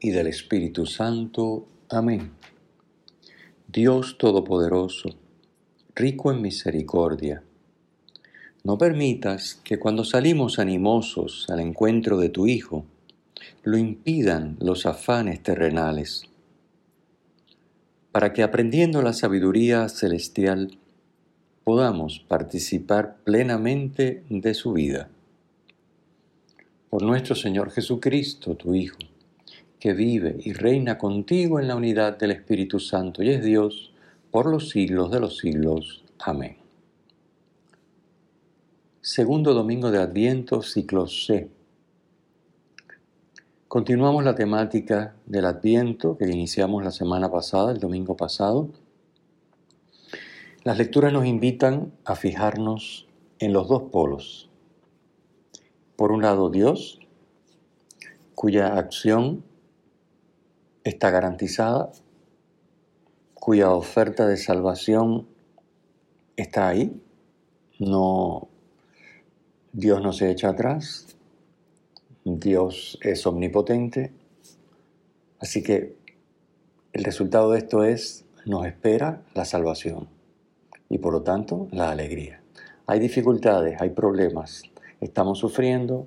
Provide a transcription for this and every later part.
y del Espíritu Santo. Amén. Dios Todopoderoso, rico en misericordia, no permitas que cuando salimos animosos al encuentro de tu Hijo, lo impidan los afanes terrenales, para que aprendiendo la sabiduría celestial podamos participar plenamente de su vida. Por nuestro Señor Jesucristo, tu Hijo que vive y reina contigo en la unidad del Espíritu Santo y es Dios por los siglos de los siglos. Amén. Segundo domingo de Adviento, ciclo C. Continuamos la temática del Adviento que iniciamos la semana pasada, el domingo pasado. Las lecturas nos invitan a fijarnos en los dos polos. Por un lado, Dios, cuya acción está garantizada, cuya oferta de salvación está ahí. No, Dios no se echa atrás, Dios es omnipotente, así que el resultado de esto es, nos espera la salvación y por lo tanto la alegría. Hay dificultades, hay problemas, estamos sufriendo,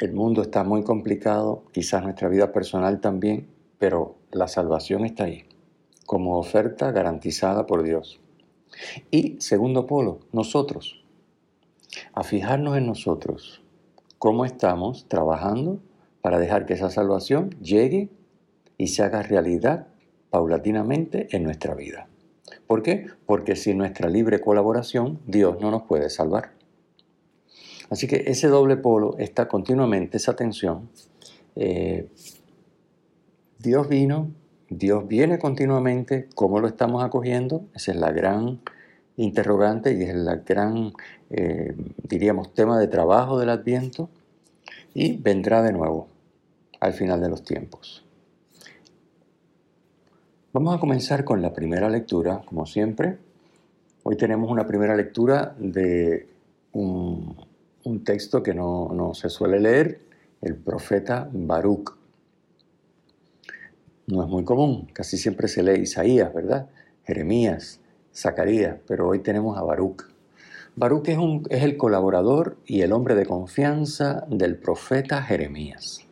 el mundo está muy complicado, quizás nuestra vida personal también, pero la salvación está ahí, como oferta garantizada por Dios. Y segundo polo, nosotros, a fijarnos en nosotros, cómo estamos trabajando para dejar que esa salvación llegue y se haga realidad paulatinamente en nuestra vida. ¿Por qué? Porque sin nuestra libre colaboración Dios no nos puede salvar. Así que ese doble polo está continuamente, esa tensión, eh, Dios vino, Dios viene continuamente, ¿cómo lo estamos acogiendo? Esa es la gran interrogante y es la gran, eh, diríamos, tema de trabajo del Adviento y vendrá de nuevo al final de los tiempos. Vamos a comenzar con la primera lectura, como siempre. Hoy tenemos una primera lectura de un, texto que no, no se suele leer, el profeta Baruch. No es muy común, casi siempre se lee Isaías, ¿verdad? Jeremías, Zacarías, pero hoy tenemos a Baruch. Baruch es, el colaborador y el hombre de confianza del profeta Jeremías.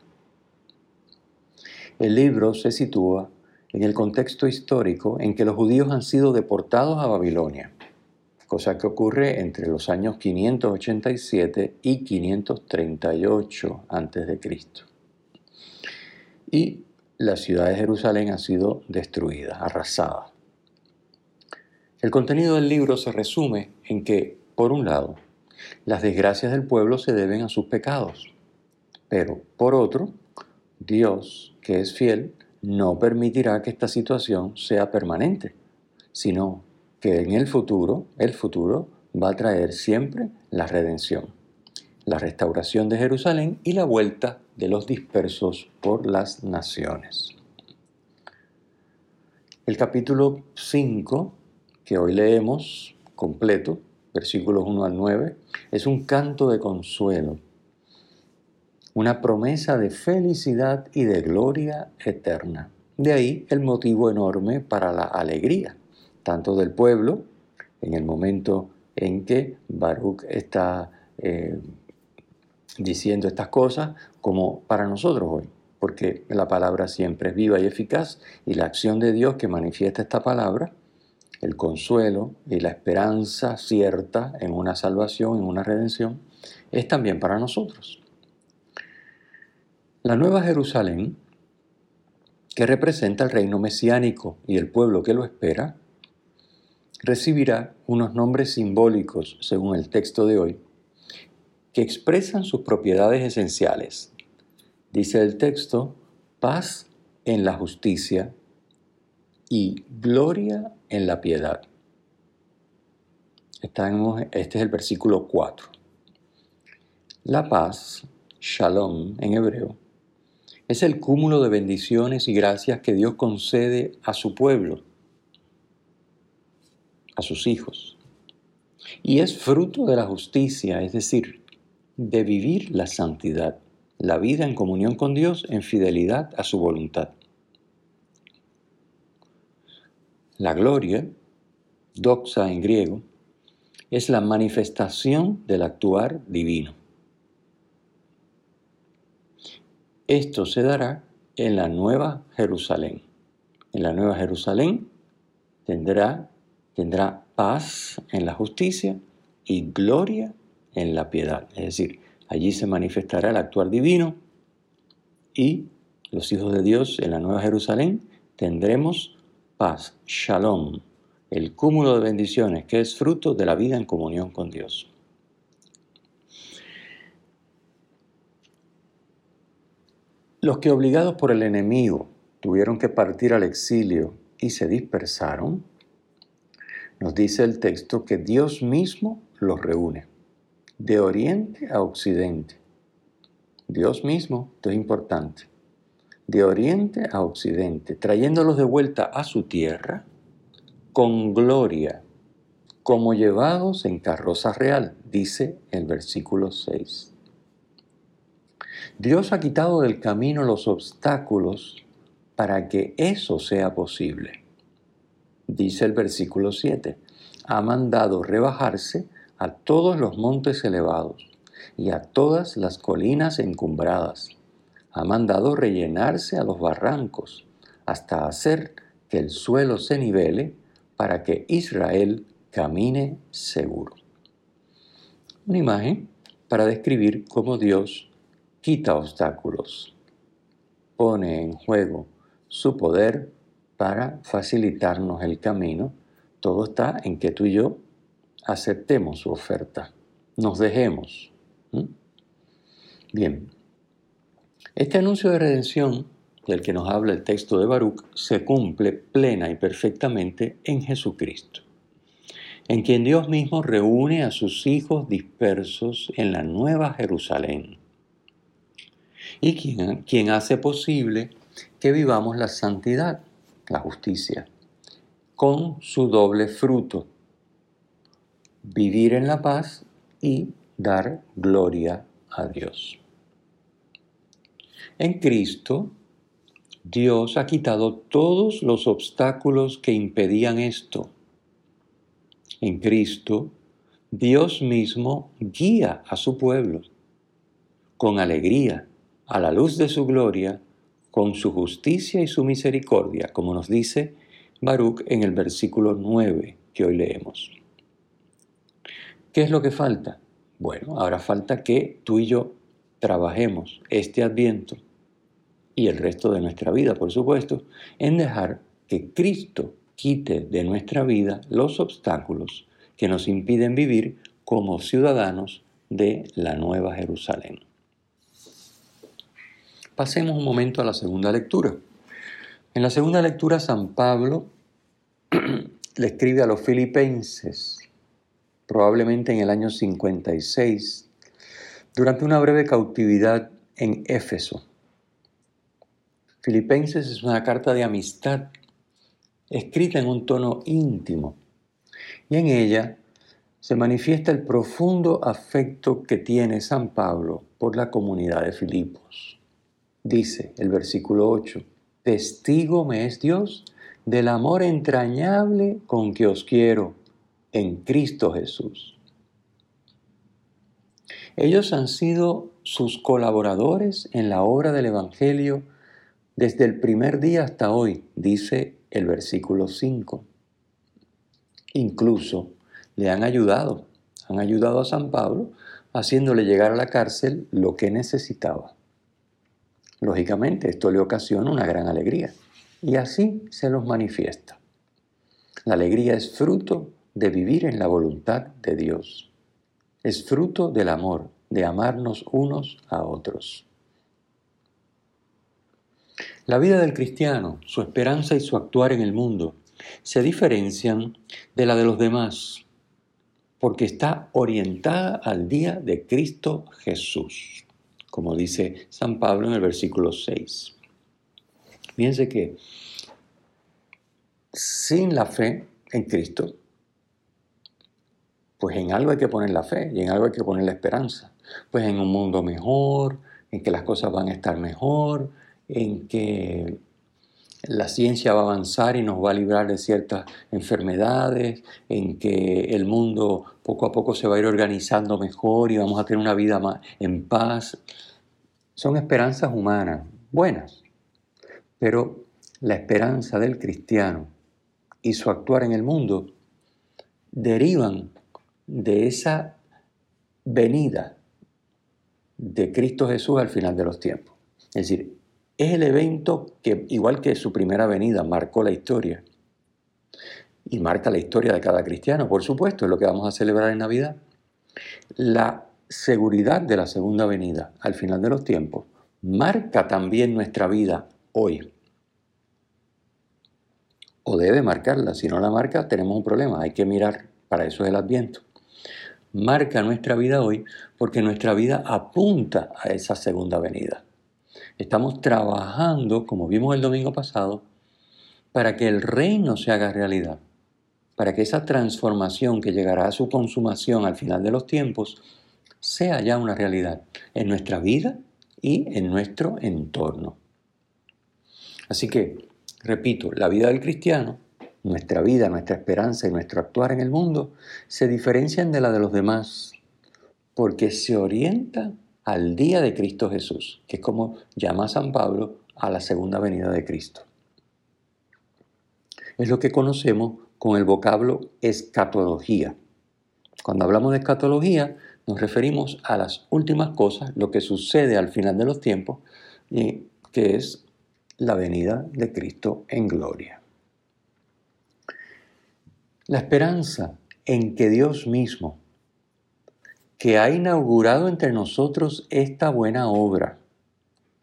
El libro se sitúa en el contexto histórico en que los judíos han sido deportados a Babilonia, cosa que ocurre entre los años 587 y 538 a.C. Y la ciudad de Jerusalén ha sido destruida, arrasada. El contenido del libro se resume en que, por un lado, las desgracias del pueblo se deben a sus pecados, pero, por otro, Dios, que es fiel, no permitirá que esta situación sea permanente, sino que en el futuro, el futuro va a traer siempre la redención, la restauración de Jerusalén y la vuelta de los dispersos por las naciones. El capítulo 5, que hoy leemos completo, versículos 1 al 9, es un canto de consuelo, una promesa de felicidad y de gloria eterna. De ahí el motivo enorme para la alegría, tanto del pueblo, en el momento en que Baruch está eh, diciendo estas cosas como para nosotros hoy, porque la palabra siempre es viva y eficaz y la acción de Dios que manifiesta esta palabra, el consuelo y la esperanza cierta en una salvación, en una redención, es también para nosotros. La Nueva Jerusalén, que representa el reino mesiánico y el pueblo que lo espera, recibirá unos nombres simbólicos, según el texto de hoy, que expresan sus propiedades esenciales. Dice el texto, paz en la justicia y gloria en la piedad. este es el versículo 4. La paz, shalom en hebreo, es el cúmulo de bendiciones y gracias que Dios concede a su pueblo, a sus hijos. Y es fruto de la justicia, es decir, de vivir la santidad, la vida en comunión con Dios en fidelidad a su voluntad. La gloria, doxa en griego, es la manifestación del actuar divino. Esto se dará en la Nueva Jerusalén. En la Nueva Jerusalén tendrá, tendrá paz en la justicia y gloria en la piedad. Es decir, allí se manifestará el actuar divino y los hijos de Dios en la Nueva Jerusalén tendremos paz, shalom, el cúmulo de bendiciones que es fruto de la vida en comunión con Dios. Los que obligados por el enemigo tuvieron que partir al exilio y se dispersaron, nos dice el texto que Dios mismo los reúne, de oriente a occidente. Dios mismo, esto es importante, de oriente a occidente, trayéndolos de vuelta a su tierra con gloria, como llevados en carroza real, dice el versículo 6. Dios ha quitado del camino los obstáculos para que eso sea posible. Dice el versículo 7, ha mandado rebajarse a todos los montes elevados y a todas las colinas encumbradas. Ha mandado rellenarse a los barrancos hasta hacer que el suelo se nivele para que Israel camine seguro. Una imagen para describir cómo Dios quita obstáculos, pone en juego su poder para facilitarnos el camino. Todo está en que tú y yo aceptemos su oferta, nos dejemos. Bien, este anuncio de redención del que nos habla el texto de Baruch se cumple plena y perfectamente en Jesucristo, en quien Dios mismo reúne a sus hijos dispersos en la nueva Jerusalén y quien, hace posible que vivamos la santidad, la justicia, con su doble fruto, vivir en la paz y dar gloria a Dios. En Cristo, Dios ha quitado todos los obstáculos que impedían esto. En Cristo, Dios mismo guía a su pueblo con alegría a la luz de su gloria, con su justicia y su misericordia, como nos dice Baruch en el versículo 9 que hoy leemos. ¿Qué es lo que falta? Bueno, ahora falta que tú y yo trabajemos este adviento y el resto de nuestra vida, por supuesto, en dejar que Cristo quite de nuestra vida los obstáculos que nos impiden vivir como ciudadanos de la Nueva Jerusalén. Pasemos un momento a la segunda lectura. En la segunda lectura, San Pablo le escribe a los filipenses, probablemente en el año 56, durante una breve cautividad en Éfeso. Filipenses es una carta de amistad, escrita en un tono íntimo, y en ella se manifiesta el profundo afecto que tiene San Pablo por la comunidad de Filipos dice el versículo 8, testigo me es Dios del amor entrañable con que os quiero en Cristo Jesús. Ellos han sido sus colaboradores en la obra del Evangelio desde el primer día hasta hoy, dice el versículo 5. Incluso le han ayudado, han ayudado a San Pablo haciéndole llegar a la cárcel lo que necesitaba. Lógicamente, esto le ocasiona una gran alegría y así se los manifiesta. La alegría es fruto de vivir en la voluntad de Dios. Es fruto del amor, de amarnos unos a otros. La vida del cristiano, su esperanza y su actuar en el mundo se diferencian de la de los demás porque está orientada al día de Cristo Jesús, como dice San Pablo en el versículo 6. Fíjense que sin la fe en Cristo, pues en algo hay que poner la fe y en algo hay que poner la esperanza. Pues en un mundo mejor, en que las cosas van a estar mejor, en que la ciencia va a avanzar y nos va a librar de ciertas enfermedades, en que el mundo poco a poco se va a ir organizando mejor y vamos a tener una vida más en paz. Son esperanzas humanas, buenas, pero la esperanza del cristiano y su actuar en el mundo derivan de esa venida de Cristo Jesús al final de los tiempos. Es decir, es el evento que, igual que su primera venida, marcó la historia. Y marca la historia de cada cristiano, por supuesto, es lo que vamos a celebrar en Navidad. La seguridad de la segunda venida al final de los tiempos marca también nuestra vida hoy. O debe marcarla, si no la marca tenemos un problema, hay que mirar, para eso es el adviento. Marca nuestra vida hoy porque nuestra vida apunta a esa segunda venida. Estamos trabajando, como vimos el domingo pasado, para que el reino se haga realidad, para que esa transformación que llegará a su consumación al final de los tiempos sea ya una realidad en nuestra vida y en nuestro entorno. Así que, repito, la vida del cristiano, nuestra vida, nuestra esperanza y nuestro actuar en el mundo se diferencian de la de los demás porque se orienta al día de Cristo Jesús, que es como llama San Pablo a la segunda venida de Cristo. Es lo que conocemos con el vocablo escatología. Cuando hablamos de escatología, nos referimos a las últimas cosas, lo que sucede al final de los tiempos, y que es la venida de Cristo en gloria. La esperanza en que Dios mismo que ha inaugurado entre nosotros esta buena obra,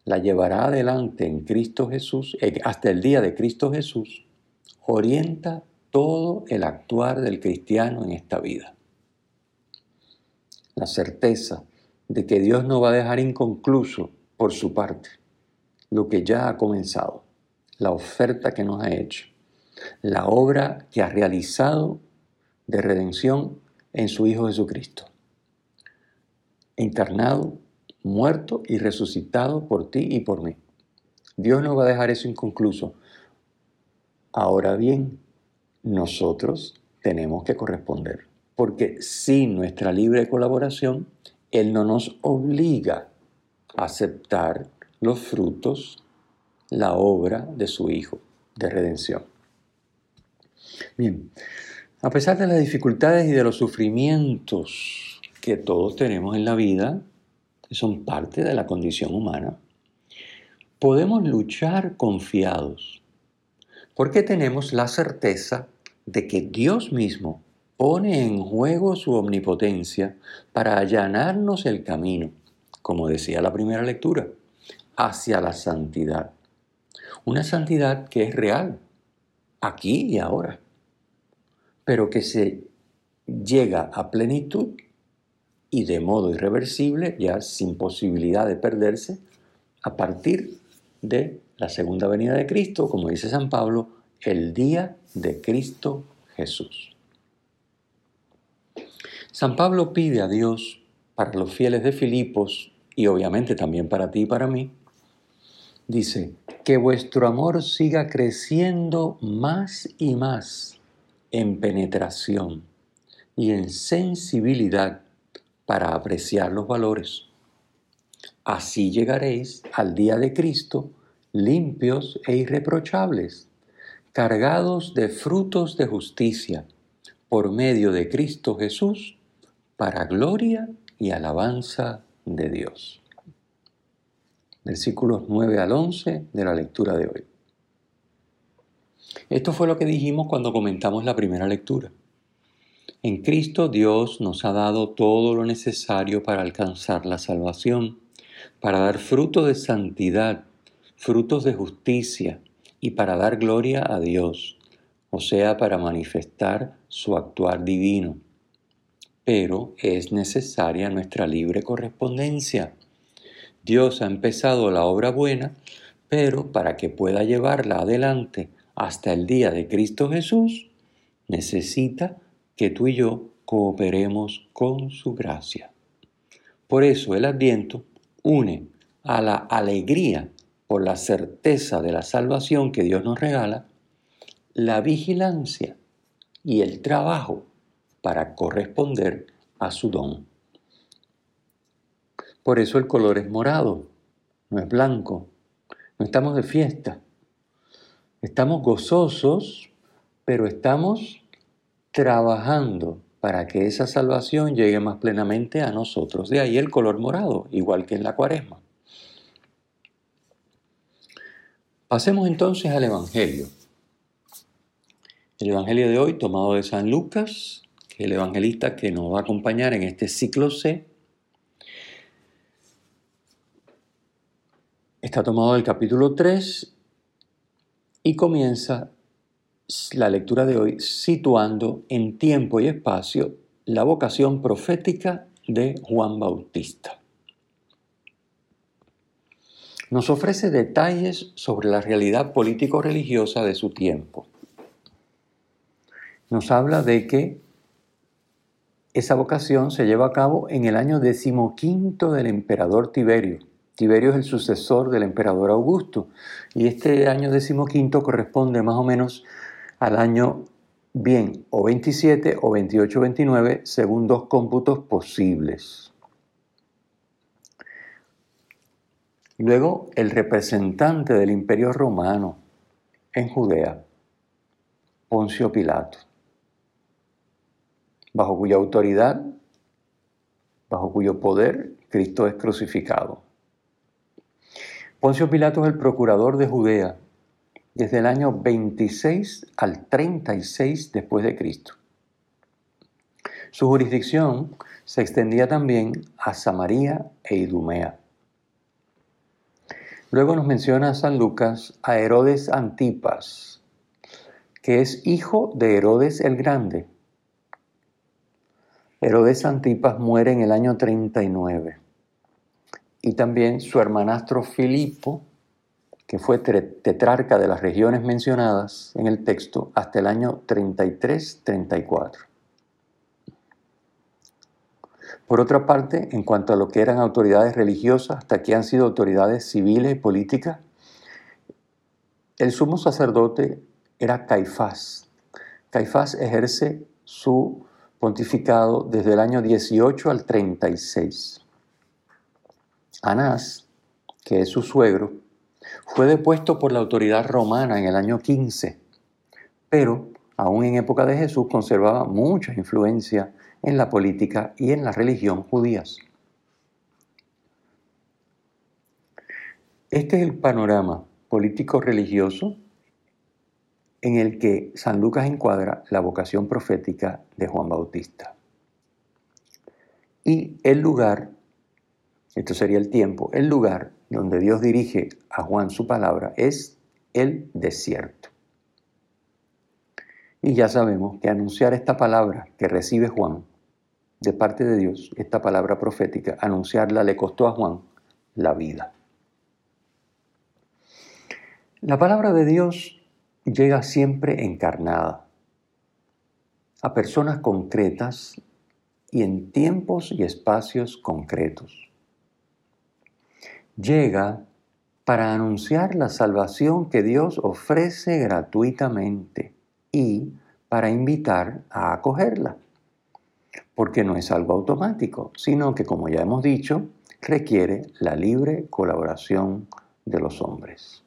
la llevará adelante en Cristo Jesús, eh, hasta el día de Cristo Jesús, orienta todo el actuar del cristiano en esta vida. La certeza de que Dios no va a dejar inconcluso por su parte lo que ya ha comenzado, la oferta que nos ha hecho, la obra que ha realizado de redención en su Hijo Jesucristo encarnado, muerto y resucitado por ti y por mí. Dios no va a dejar eso inconcluso. Ahora bien, nosotros tenemos que corresponder, porque sin nuestra libre colaboración, Él no nos obliga a aceptar los frutos, la obra de su Hijo de redención. Bien, a pesar de las dificultades y de los sufrimientos que todos tenemos en la vida, que son parte de la condición humana, podemos luchar confiados, porque tenemos la certeza de que Dios mismo pone en juego su omnipotencia para allanarnos el camino, como decía la primera lectura, hacia la santidad. Una santidad que es real, aquí y ahora, pero que se llega a plenitud y de modo irreversible, ya sin posibilidad de perderse, a partir de la segunda venida de Cristo, como dice San Pablo, el día de Cristo Jesús. San Pablo pide a Dios para los fieles de Filipos y obviamente también para ti y para mí, dice, que vuestro amor siga creciendo más y más en penetración y en sensibilidad para apreciar los valores. Así llegaréis al día de Cristo limpios e irreprochables, cargados de frutos de justicia, por medio de Cristo Jesús, para gloria y alabanza de Dios. Versículos 9 al 11 de la lectura de hoy. Esto fue lo que dijimos cuando comentamos la primera lectura. En Cristo Dios nos ha dado todo lo necesario para alcanzar la salvación, para dar fruto de santidad, frutos de justicia y para dar gloria a Dios, o sea, para manifestar su actuar divino. Pero es necesaria nuestra libre correspondencia. Dios ha empezado la obra buena, pero para que pueda llevarla adelante hasta el día de Cristo Jesús, necesita que tú y yo cooperemos con su gracia. Por eso el adviento une a la alegría por la certeza de la salvación que Dios nos regala, la vigilancia y el trabajo para corresponder a su don. Por eso el color es morado, no es blanco. No estamos de fiesta. Estamos gozosos, pero estamos trabajando para que esa salvación llegue más plenamente a nosotros. De ahí el color morado, igual que en la cuaresma. Pasemos entonces al Evangelio. El Evangelio de hoy, tomado de San Lucas, que es el evangelista que nos va a acompañar en este ciclo C, está tomado del capítulo 3 y comienza la lectura de hoy situando en tiempo y espacio la vocación profética de Juan Bautista. Nos ofrece detalles sobre la realidad político-religiosa de su tiempo. Nos habla de que esa vocación se lleva a cabo en el año decimoquinto del emperador Tiberio. Tiberio es el sucesor del emperador Augusto y este año decimoquinto corresponde más o menos al año bien o 27 o 28 29 según dos cómputos posibles. Luego, el representante del imperio romano en Judea, Poncio Pilato, bajo cuya autoridad, bajo cuyo poder Cristo es crucificado. Poncio Pilato es el procurador de Judea desde el año 26 al 36 después de Cristo. Su jurisdicción se extendía también a Samaria e Idumea. Luego nos menciona San Lucas a Herodes Antipas, que es hijo de Herodes el Grande. Herodes Antipas muere en el año 39. Y también su hermanastro Filipo, que fue tetrarca de las regiones mencionadas en el texto hasta el año 33-34. Por otra parte, en cuanto a lo que eran autoridades religiosas, hasta aquí han sido autoridades civiles y políticas, el sumo sacerdote era Caifás. Caifás ejerce su pontificado desde el año 18 al 36. Anás, que es su suegro, fue depuesto por la autoridad romana en el año 15, pero aún en época de Jesús conservaba mucha influencia en la política y en la religión judías. Este es el panorama político-religioso en el que San Lucas encuadra la vocación profética de Juan Bautista. Y el lugar, esto sería el tiempo, el lugar donde Dios dirige a Juan su palabra es el desierto. Y ya sabemos que anunciar esta palabra que recibe Juan de parte de Dios, esta palabra profética, anunciarla le costó a Juan la vida. La palabra de Dios llega siempre encarnada a personas concretas y en tiempos y espacios concretos. Llega para anunciar la salvación que Dios ofrece gratuitamente y para invitar a acogerla porque no es algo automático, sino que, como ya hemos dicho, requiere la libre colaboración de los hombres.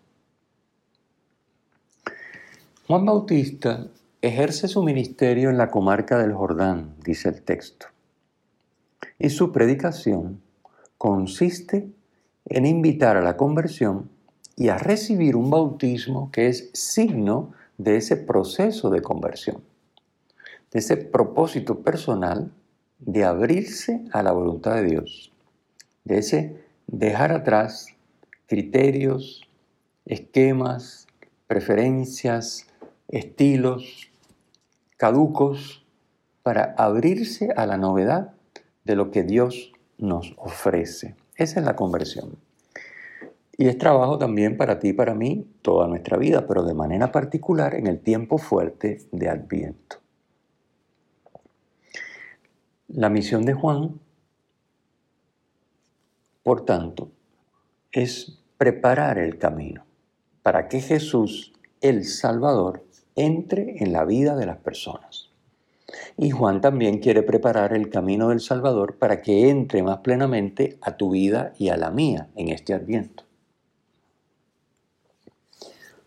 Juan Bautista ejerce su ministerio en la comarca del Jordán, dice el texto, y su predicación consiste en invitar a la conversión y a recibir un bautismo que es signo de ese proceso de conversión, de ese propósito personal de abrirse a la voluntad de Dios, de ese dejar atrás criterios, esquemas, preferencias, estilos caducos para abrirse a la novedad de lo que Dios nos ofrece. Esa es la conversión. Y es trabajo también para ti y para mí toda nuestra vida, pero de manera particular en el tiempo fuerte de Adviento. La misión de Juan, por tanto, es preparar el camino para que Jesús, el Salvador, entre en la vida de las personas. Y Juan también quiere preparar el camino del Salvador para que entre más plenamente a tu vida y a la mía en este adviento.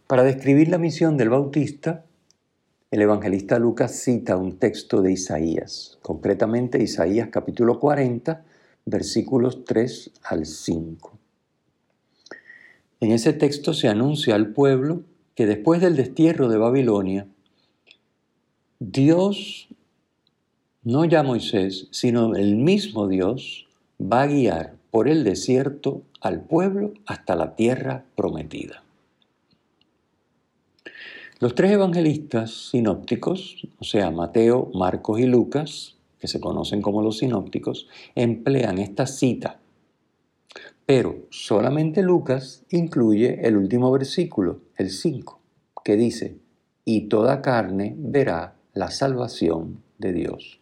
Para describir la misión del Bautista, el evangelista Lucas cita un texto de Isaías, concretamente Isaías capítulo 40, versículos 3 al 5. En ese texto se anuncia al pueblo que después del destierro de Babilonia, Dios, no ya Moisés, sino el mismo Dios, va a guiar por el desierto al pueblo hasta la tierra prometida. Los tres evangelistas sinópticos, o sea, Mateo, Marcos y Lucas, que se conocen como los sinópticos, emplean esta cita. Pero solamente Lucas incluye el último versículo, el 5, que dice, y toda carne verá la salvación de Dios.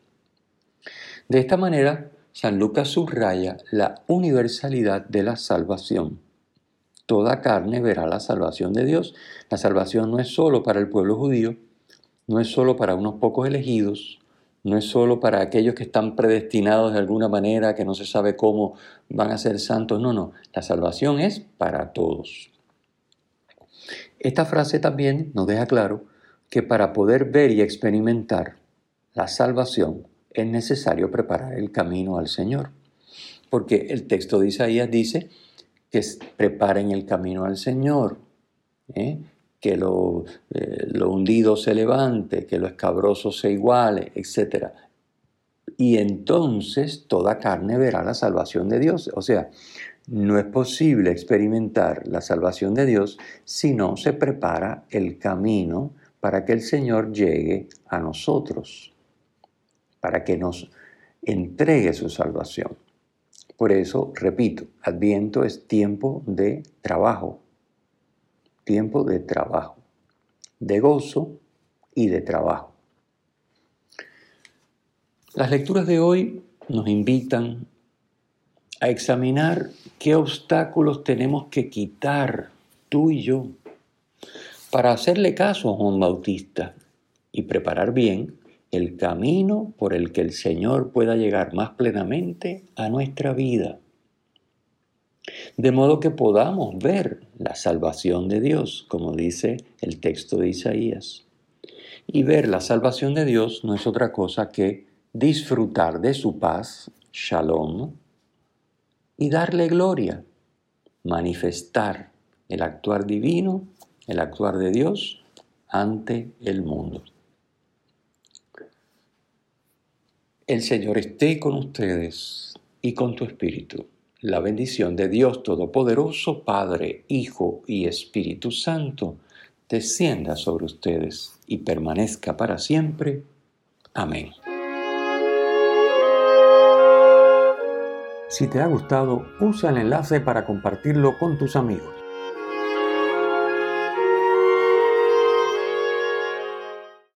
De esta manera, San Lucas subraya la universalidad de la salvación toda carne verá la salvación de Dios. La salvación no es solo para el pueblo judío, no es solo para unos pocos elegidos, no es solo para aquellos que están predestinados de alguna manera, que no se sabe cómo van a ser santos, no, no, la salvación es para todos. Esta frase también nos deja claro que para poder ver y experimentar la salvación es necesario preparar el camino al Señor. Porque el texto de Isaías dice, que preparen el camino al Señor, ¿eh? que lo, eh, lo, hundido se levante, que lo escabroso se iguale, etc. Y entonces toda carne verá la salvación de Dios. O sea, no es posible experimentar la salvación de Dios si no se prepara el camino para que el Señor llegue a nosotros, para que nos entregue su salvación. Por eso, repito, Adviento es tiempo de trabajo, tiempo de trabajo, de gozo y de trabajo. Las lecturas de hoy nos invitan a examinar qué obstáculos tenemos que quitar tú y yo para hacerle caso a Juan Bautista y preparar bien el camino por el que el Señor pueda llegar más plenamente a nuestra vida. De modo que podamos ver la salvación de Dios, como dice el texto de Isaías. Y ver la salvación de Dios no es otra cosa que disfrutar de su paz, shalom, y darle gloria, manifestar el actuar divino, el actuar de Dios ante el mundo. El Señor esté con ustedes y con tu espíritu. La bendición de Dios Todopoderoso, Padre, Hijo y Espíritu Santo, descienda sobre ustedes y permanezca para siempre. Amén. Si te ha gustado, usa el enlace para compartirlo con tus amigos.